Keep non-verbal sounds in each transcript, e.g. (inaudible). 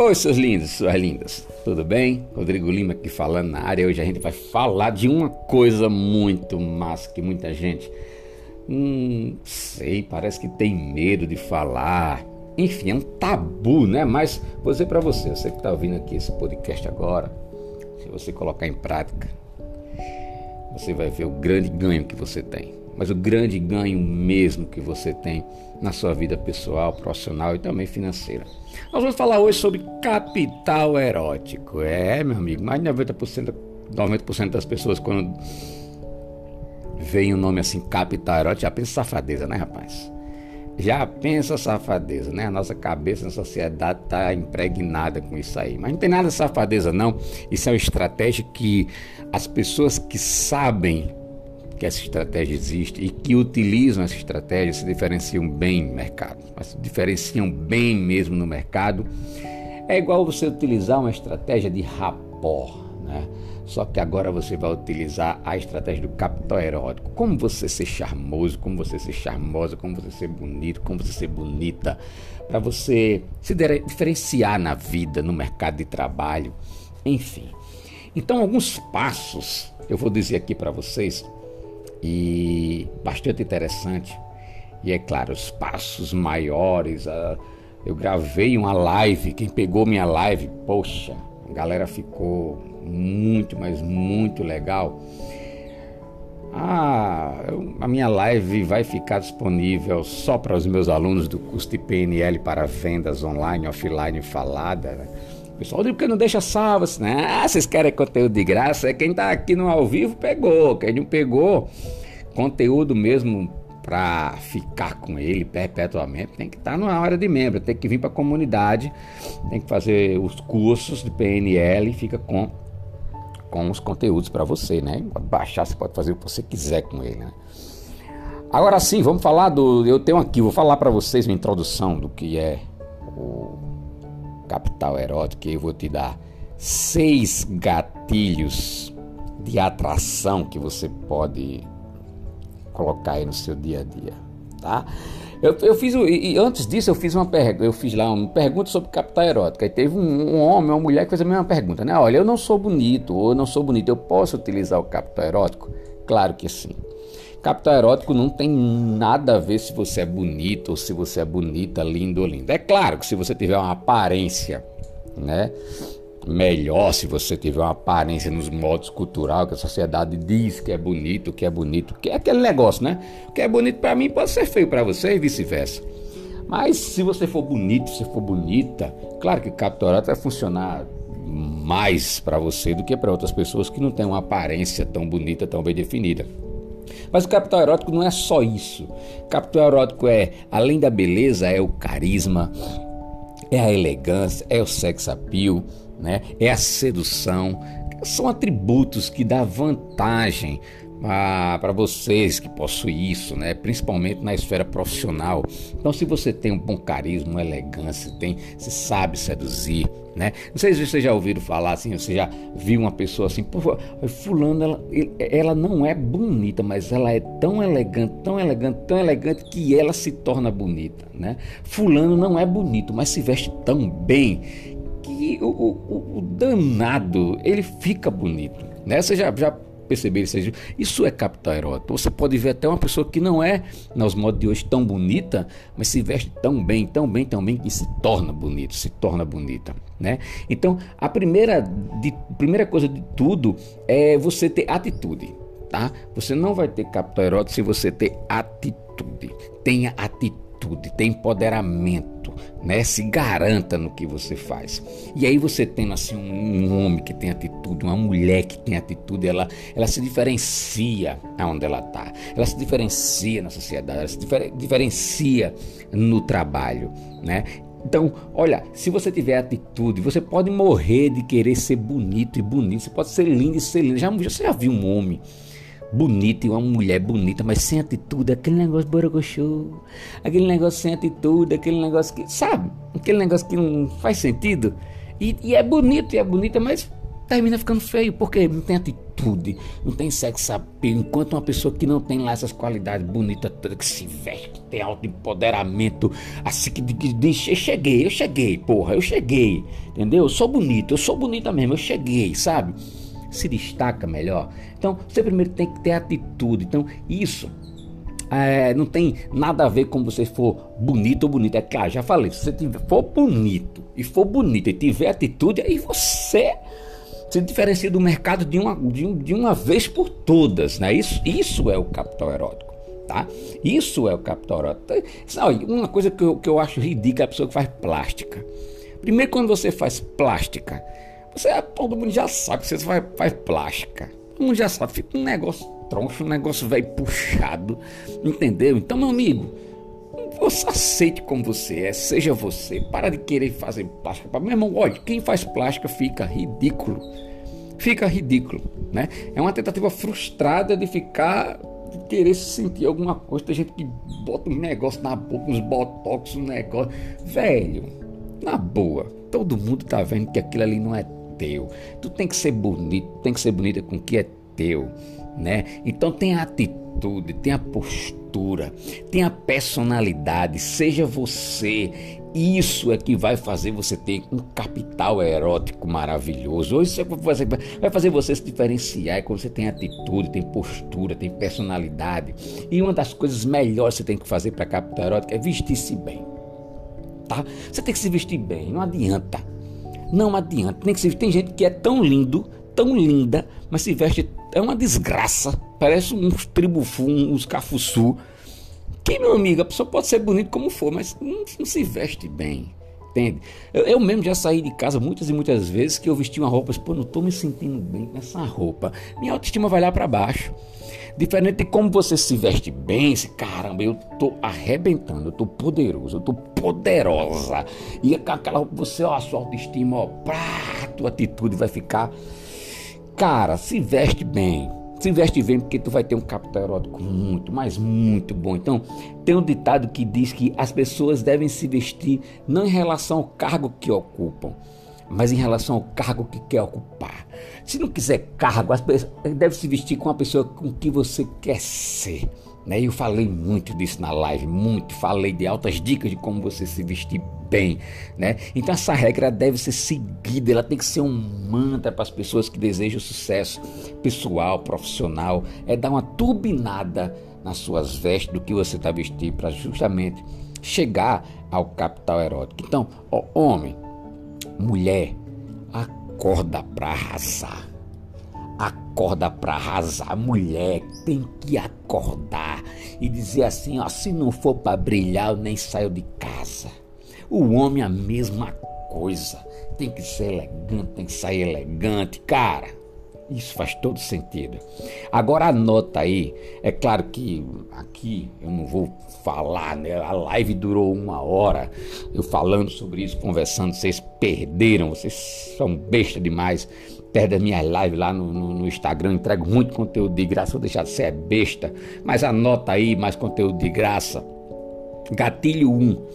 Oi, seus lindos, suas lindas, tudo bem? Rodrigo Lima aqui falando na área. Hoje a gente vai falar de uma coisa muito massa que muita gente, hum, sei, parece que tem medo de falar. Enfim, é um tabu, né? Mas vou dizer para você, você que está ouvindo aqui esse podcast agora, se você colocar em prática, você vai ver o grande ganho que você tem mas o grande ganho mesmo que você tem na sua vida pessoal, profissional e também financeira. Nós vamos falar hoje sobre capital erótico. É, meu amigo, mais de 90%, 90 das pessoas quando veem o um nome assim, capital erótico, já pensa safadeza, né, rapaz? Já pensa safadeza, né? A nossa cabeça na sociedade está impregnada com isso aí. Mas não tem nada de safadeza, não. Isso é uma estratégia que as pessoas que sabem que essa estratégia existe e que utilizam essa estratégia se diferenciam bem no mercado, mas se diferenciam bem mesmo no mercado. É igual você utilizar uma estratégia de rapor, né? Só que agora você vai utilizar a estratégia do capital erótico. Como você ser charmoso, como você ser charmosa, como você ser bonito, como você ser bonita, para você se diferenciar na vida, no mercado de trabalho, enfim. Então, alguns passos eu vou dizer aqui para vocês e bastante interessante. E é claro, os passos maiores. Uh, eu gravei uma live, quem pegou minha live, poxa, a galera ficou muito, mas muito legal. Ah, eu, a minha live vai ficar disponível só para os meus alunos do curso de PNL para vendas online, offline falada. Né? Pessoal diz que não deixa salvo, assim? Ah, vocês querem conteúdo de graça? É quem está aqui no ao vivo pegou. Quem não pegou, conteúdo mesmo para ficar com ele perpetuamente, tem que estar tá numa área de membro, tem que vir para a comunidade, tem que fazer os cursos de PNL e fica com, com os conteúdos para você, né? Pode baixar, você pode fazer o que você quiser com ele, né? Agora sim, vamos falar do. Eu tenho aqui, vou falar para vocês uma introdução do que é o capital erótico, eu vou te dar seis gatilhos de atração que você pode colocar aí no seu dia a dia, tá? Eu, eu fiz e antes disso eu fiz uma pergunta, eu fiz lá uma pergunta sobre capital erótico. Aí teve um, um, homem, uma mulher que fez a mesma pergunta, né? Olha, eu não sou bonito ou eu não sou bonito, eu posso utilizar o capital erótico? Claro que sim. Capital erótico não tem nada a ver se você é bonito ou se você é bonita, lindo ou linda. É claro que se você tiver uma aparência, né? Melhor se você tiver uma aparência nos modos cultural que a sociedade diz que é bonito, que é bonito, que é aquele negócio, né? O que é bonito para mim pode ser feio para você e vice-versa. Mas se você for bonito, se for bonita, claro que o capital erótico vai funcionar mais para você do que para outras pessoas que não têm uma aparência tão bonita, tão bem definida. Mas o capital erótico não é só isso. Capital erótico é, além da beleza, é o carisma, é a elegância, é o sex appeal, né? é a sedução. São atributos que dão vantagem ah, para vocês que possuem isso, né? principalmente na esfera profissional. Então, se você tem um bom carisma, uma elegância, tem, você sabe seduzir, né? Não sei se vocês já ouviram falar assim, você já viu uma pessoa assim, pô, fulano, ela, ela não é bonita, mas ela é tão elegante, tão elegante, tão elegante que ela se torna bonita, né? Fulano não é bonito, mas se veste tão bem que o, o, o danado, ele fica bonito, né? Você já, já perceber isso. Isso é capital erótico. Você pode ver até uma pessoa que não é, nos modos de hoje, tão bonita, mas se veste tão bem, tão bem, tão bem, que se torna bonito, se torna bonita. Né? Então, a primeira, de, primeira coisa de tudo é você ter atitude. Tá? Você não vai ter capital erótico se você ter atitude. Tenha atitude atitude, tem empoderamento, né? Se garanta no que você faz. E aí você tendo assim um, homem que tem atitude, uma mulher que tem atitude, ela, ela se diferencia aonde ela está. Ela se diferencia na sociedade, ela se diferencia no trabalho, né? Então, olha, se você tiver atitude, você pode morrer de querer ser bonito e bonito, você pode ser lindo e ser lindo. Já, você já viu um homem bonita e uma mulher bonita, mas sem atitude, aquele negócio borocochô, aquele negócio sem atitude, aquele negócio que, sabe, aquele negócio que não faz sentido. E, e é bonito, e é bonita, mas termina ficando feio, porque não tem atitude, não tem sex appeal. Enquanto uma pessoa que não tem lá essas qualidades bonitas, que se veste, que tem alto empoderamento, assim que diz: Eu cheguei, eu cheguei, porra, eu cheguei, entendeu? Eu sou bonito, eu sou bonita mesmo, eu cheguei, sabe? Se destaca melhor. Então, você primeiro tem que ter atitude. Então, isso é, não tem nada a ver com você for bonito ou bonita. É claro, já falei, se você tiver, for bonito e for bonito e tiver atitude, aí você se diferencia do mercado de uma, de, um, de uma vez por todas. Né? Isso, isso é o capital erótico. Tá? Isso é o capital erótico. Sabe, uma coisa que eu, que eu acho ridícula é a pessoa que faz plástica. Primeiro, quando você faz plástica, você, todo mundo já sabe que você faz, faz plástica. Todo mundo já sabe, fica um negócio troncho, um negócio velho puxado, entendeu? Então, meu amigo, você aceite como você é, seja você. Para de querer fazer plástica. Meu irmão, olha, quem faz plástica fica ridículo. Fica ridículo, né? É uma tentativa frustrada de ficar, de querer sentir alguma coisa. Tem gente que bota um negócio na boca, uns botox, um negócio. Velho, na boa, todo mundo tá vendo que aquilo ali não é teu. Tu tem que ser bonito, tem que ser bonita com o que é teu, né? Então tem a atitude, tem a postura, tem a personalidade, seja você. Isso é que vai fazer você ter um capital erótico maravilhoso. Isso é vai fazer, vai fazer você se diferenciar é quando você tem atitude, tem postura, tem personalidade. E uma das coisas melhores que você tem que fazer para capital erótico é vestir-se bem. Tá? Você tem que se vestir bem, não adianta. Não adianta. Tem, que se, tem gente que é tão lindo, tão linda, mas se veste. É uma desgraça. Parece uns tribufum, uns cafuçu. Que, meu amigo, a pessoa pode ser bonita como for, mas não, não se veste bem. Entende? Eu, eu, mesmo já saí de casa muitas e muitas vezes que eu vesti uma roupa, pô, não estou me sentindo bem com essa roupa. Minha autoestima vai lá para baixo. Diferente de como você se veste bem, se, caramba, eu tô arrebentando, eu tô poderoso, eu tô poderosa. E aquela você, ó, a sua autoestima, ó, pá, tua atitude vai ficar. Cara, se veste bem. Se veste bem porque tu vai ter um capital erótico muito, mas muito bom. Então, tem um ditado que diz que as pessoas devem se vestir não em relação ao cargo que ocupam, mas em relação ao cargo que quer ocupar. Se não quiser cargo, deve se vestir com a pessoa com que você quer ser. Né? Eu falei muito disso na live, muito. Falei de altas dicas de como você se vestir bem. Né? Então essa regra deve ser seguida, ela tem que ser um mantra para as pessoas que desejam sucesso pessoal, profissional. É dar uma turbinada nas suas vestes do que você está vestindo para justamente chegar ao capital erótico. Então, ó, homem, mulher, acorda para arrasar. Acorda para arrasar. Mulher tem que acordar e dizer assim: ó, se não for para brilhar, eu nem saio de casa. O homem, a mesma coisa. Tem que ser elegante, tem que sair elegante. Cara, isso faz todo sentido. Agora anota aí, é claro que aqui eu não vou falar, né? A live durou uma hora, eu falando sobre isso, conversando, vocês perderam, vocês são besta demais. Perde a minha live lá no, no, no, Instagram, entrego muito conteúdo de graça, vou deixar de ser besta, mas anota aí mais conteúdo de graça. Gatilho 1.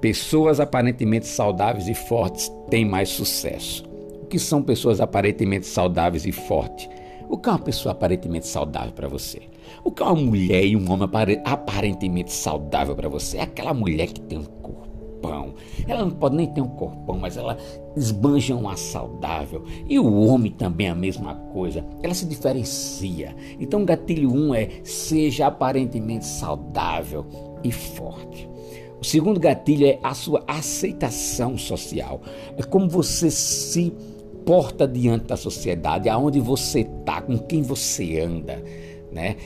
Pessoas aparentemente saudáveis e fortes têm mais sucesso que são pessoas aparentemente saudáveis e fortes? O que é uma pessoa aparentemente saudável para você? O que é uma mulher e um homem aparentemente saudável para você? É aquela mulher que tem um corpão. Ela não pode nem ter um corpão, mas ela esbanja um ar saudável. E o homem também é a mesma coisa. Ela se diferencia. Então, gatilho 1 um é seja aparentemente saudável e forte. O segundo gatilho é a sua aceitação social. É como você se porta diante da sociedade, aonde você está, com quem você anda, né?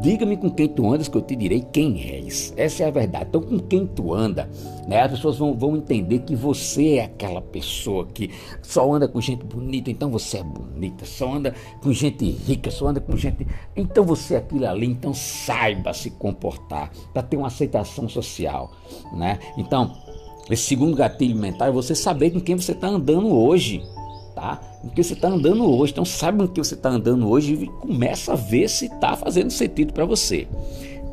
Diga-me com quem tu andas que eu te direi quem és. Essa é a verdade. Então, com quem tu anda, né? As pessoas vão, vão entender que você é aquela pessoa que só anda com gente bonita, então você é bonita. Só anda com gente rica, só anda com gente. Então você é aquilo ali. Então saiba se comportar para ter uma aceitação social, né? Então esse segundo gatilho mental é você saber com quem você está andando hoje, tá? Com quem você está andando hoje. Então, sabe com quem você está andando hoje e começa a ver se está fazendo sentido para você.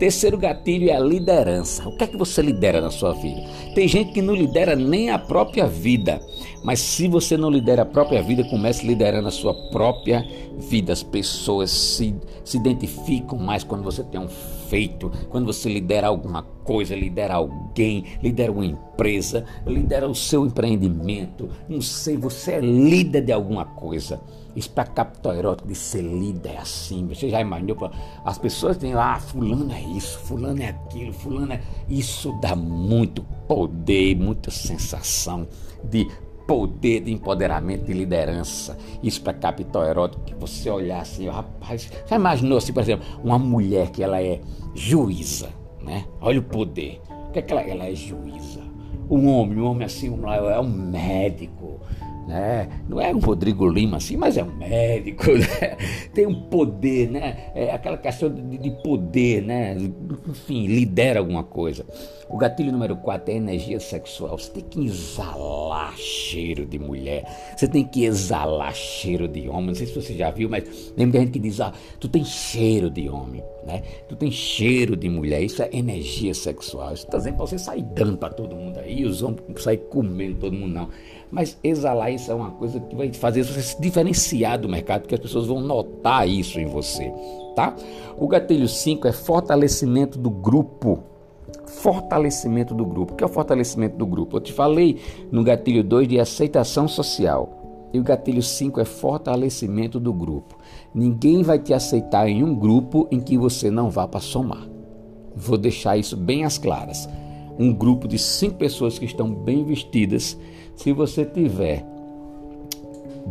Terceiro gatilho é a liderança. O que é que você lidera na sua vida? Tem gente que não lidera nem a própria vida. Mas se você não lidera a própria vida, comece liderando a sua própria vida. As pessoas se, se identificam mais quando você tem um feito, quando você lidera alguma coisa, lidera alguém, lidera uma empresa, lidera o seu empreendimento. Não sei, você é líder de alguma coisa. Isso para capital erótico de ser líder é assim. Você já imaginou? As pessoas têm lá, ah, fulano é isso, fulano é aquilo, fulano é. Isso dá muito poder, muita sensação de poder de empoderamento e liderança. Isso para capital erótico, que você olhar assim, rapaz, já imaginou assim, por exemplo, uma mulher que ela é juíza, né? Olha o poder. O que é que ela, ela é juíza? Um homem, um homem assim, um, é um médico, né? Não é um Rodrigo Lima assim, mas é um médico, (laughs) né? tem um poder, né? É aquela questão de, de, poder, né? Enfim, lidera alguma coisa. O gatilho número 4 é energia sexual. Você tem que exalar cheiro de mulher, você tem que exalar cheiro de homem. Não sei se você já viu, mas tem gente que diz: ah, tu tem cheiro de homem, né? Tu tem cheiro de mulher. Isso é energia sexual. Isso está dizendo para você sair dando para todo mundo aí, os homens sair comendo todo mundo, não. Mas exalar isso é uma coisa que vai fazer você se diferenciar do mercado, porque as pessoas vão notar isso em você, tá? O gatilho 5 é fortalecimento do grupo. Fortalecimento do grupo. O que é o fortalecimento do grupo? Eu te falei no gatilho 2 de aceitação social. E o gatilho 5 é fortalecimento do grupo. Ninguém vai te aceitar em um grupo em que você não vá para somar. Vou deixar isso bem às claras. Um grupo de cinco pessoas que estão bem vestidas se você tiver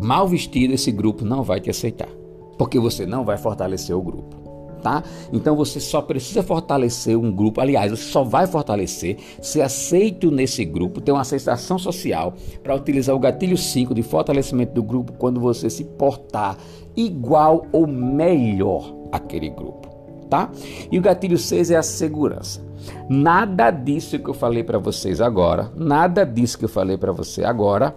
mal vestido, esse grupo não vai te aceitar, porque você não vai fortalecer o grupo. Tá? Então você só precisa fortalecer um grupo. Aliás, você só vai fortalecer se aceito nesse grupo, ter uma aceitação social para utilizar o gatilho 5 de fortalecimento do grupo quando você se portar igual ou melhor aquele grupo, tá? E o gatilho 6 é a segurança. Nada disso que eu falei para vocês agora, nada disso que eu falei para você agora,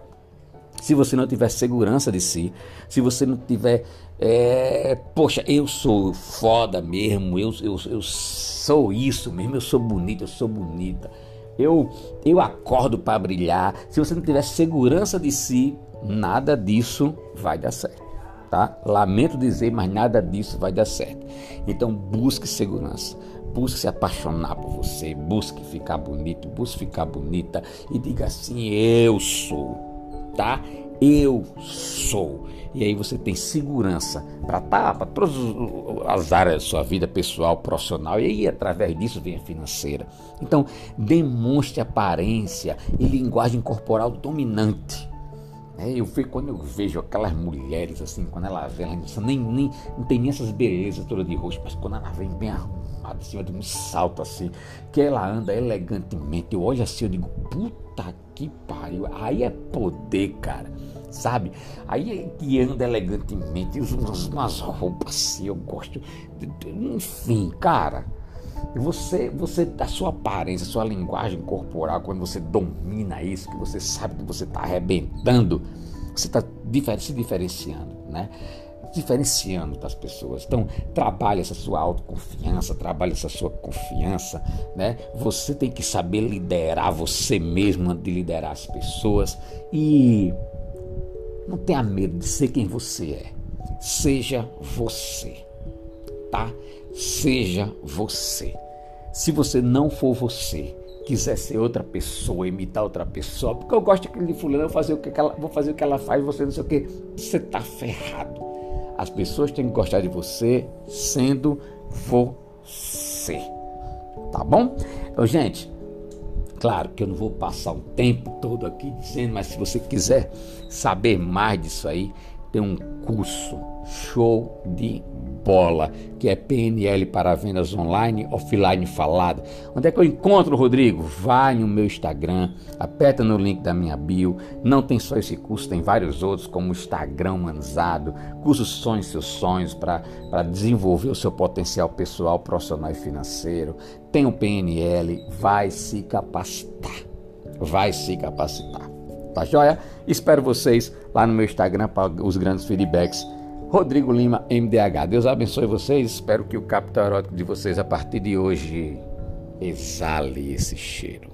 se você não tiver segurança de si, se você não tiver, é, poxa, eu sou foda mesmo, eu, eu, eu sou isso mesmo, eu sou bonita, eu sou bonita, eu, eu acordo para brilhar. Se você não tiver segurança de si, nada disso vai dar certo. Tá? Lamento dizer, mas nada disso vai dar certo. Então busque segurança busque se apaixonar por você, busque ficar bonito, busque ficar bonita e diga assim: eu sou, tá? Eu sou. E aí você tem segurança para tá, para todas as áreas da sua vida pessoal, profissional, e aí através disso vem a financeira. Então, demonstre aparência e linguagem corporal dominante. É, eu vejo, quando eu vejo aquelas mulheres assim, quando ela vem, ela nem, nem, não tem nem essas belezas todas de rosto, mas quando ela vem bem arrumada, em cima de um salto assim, que ela anda elegantemente. Eu olho assim, eu digo, puta que pariu. Aí é poder, cara. Sabe? Aí é que anda elegantemente, usa umas, umas roupas assim, eu gosto. Enfim, cara. Você, você, a sua aparência, a sua linguagem corporal, quando você domina isso, que você sabe que você está arrebentando, você está se diferenciando, né? diferenciando das pessoas. Então, trabalhe essa sua autoconfiança, trabalhe essa sua confiança, né? Você tem que saber liderar você mesmo antes de liderar as pessoas e não tenha medo de ser quem você é. Seja você, tá? Seja você. Se você não for você, quiser ser outra pessoa, imitar outra pessoa, porque eu gosto de fulano, vou fazer o que ela, vou fazer o que ela faz, você não sei o que, você tá ferrado. As pessoas têm que gostar de você sendo você. Tá bom? Então, gente, claro que eu não vou passar um tempo todo aqui dizendo, mas se você quiser saber mais disso aí, tem um curso show de bola, que é PNL para vendas online, offline falada. Onde é que eu encontro, Rodrigo? Vai no meu Instagram, aperta no link da minha bio. Não tem só esse curso, tem vários outros, como o Instagram Manzado, curso Sonhos Seus Sonhos para desenvolver o seu potencial pessoal, profissional e financeiro. Tem o PNL, vai se capacitar. Vai se capacitar. Tá joia? Espero vocês lá no meu Instagram para os grandes feedbacks Rodrigo Lima, MDH. Deus abençoe vocês. Espero que o capital erótico de vocês a partir de hoje exale esse cheiro.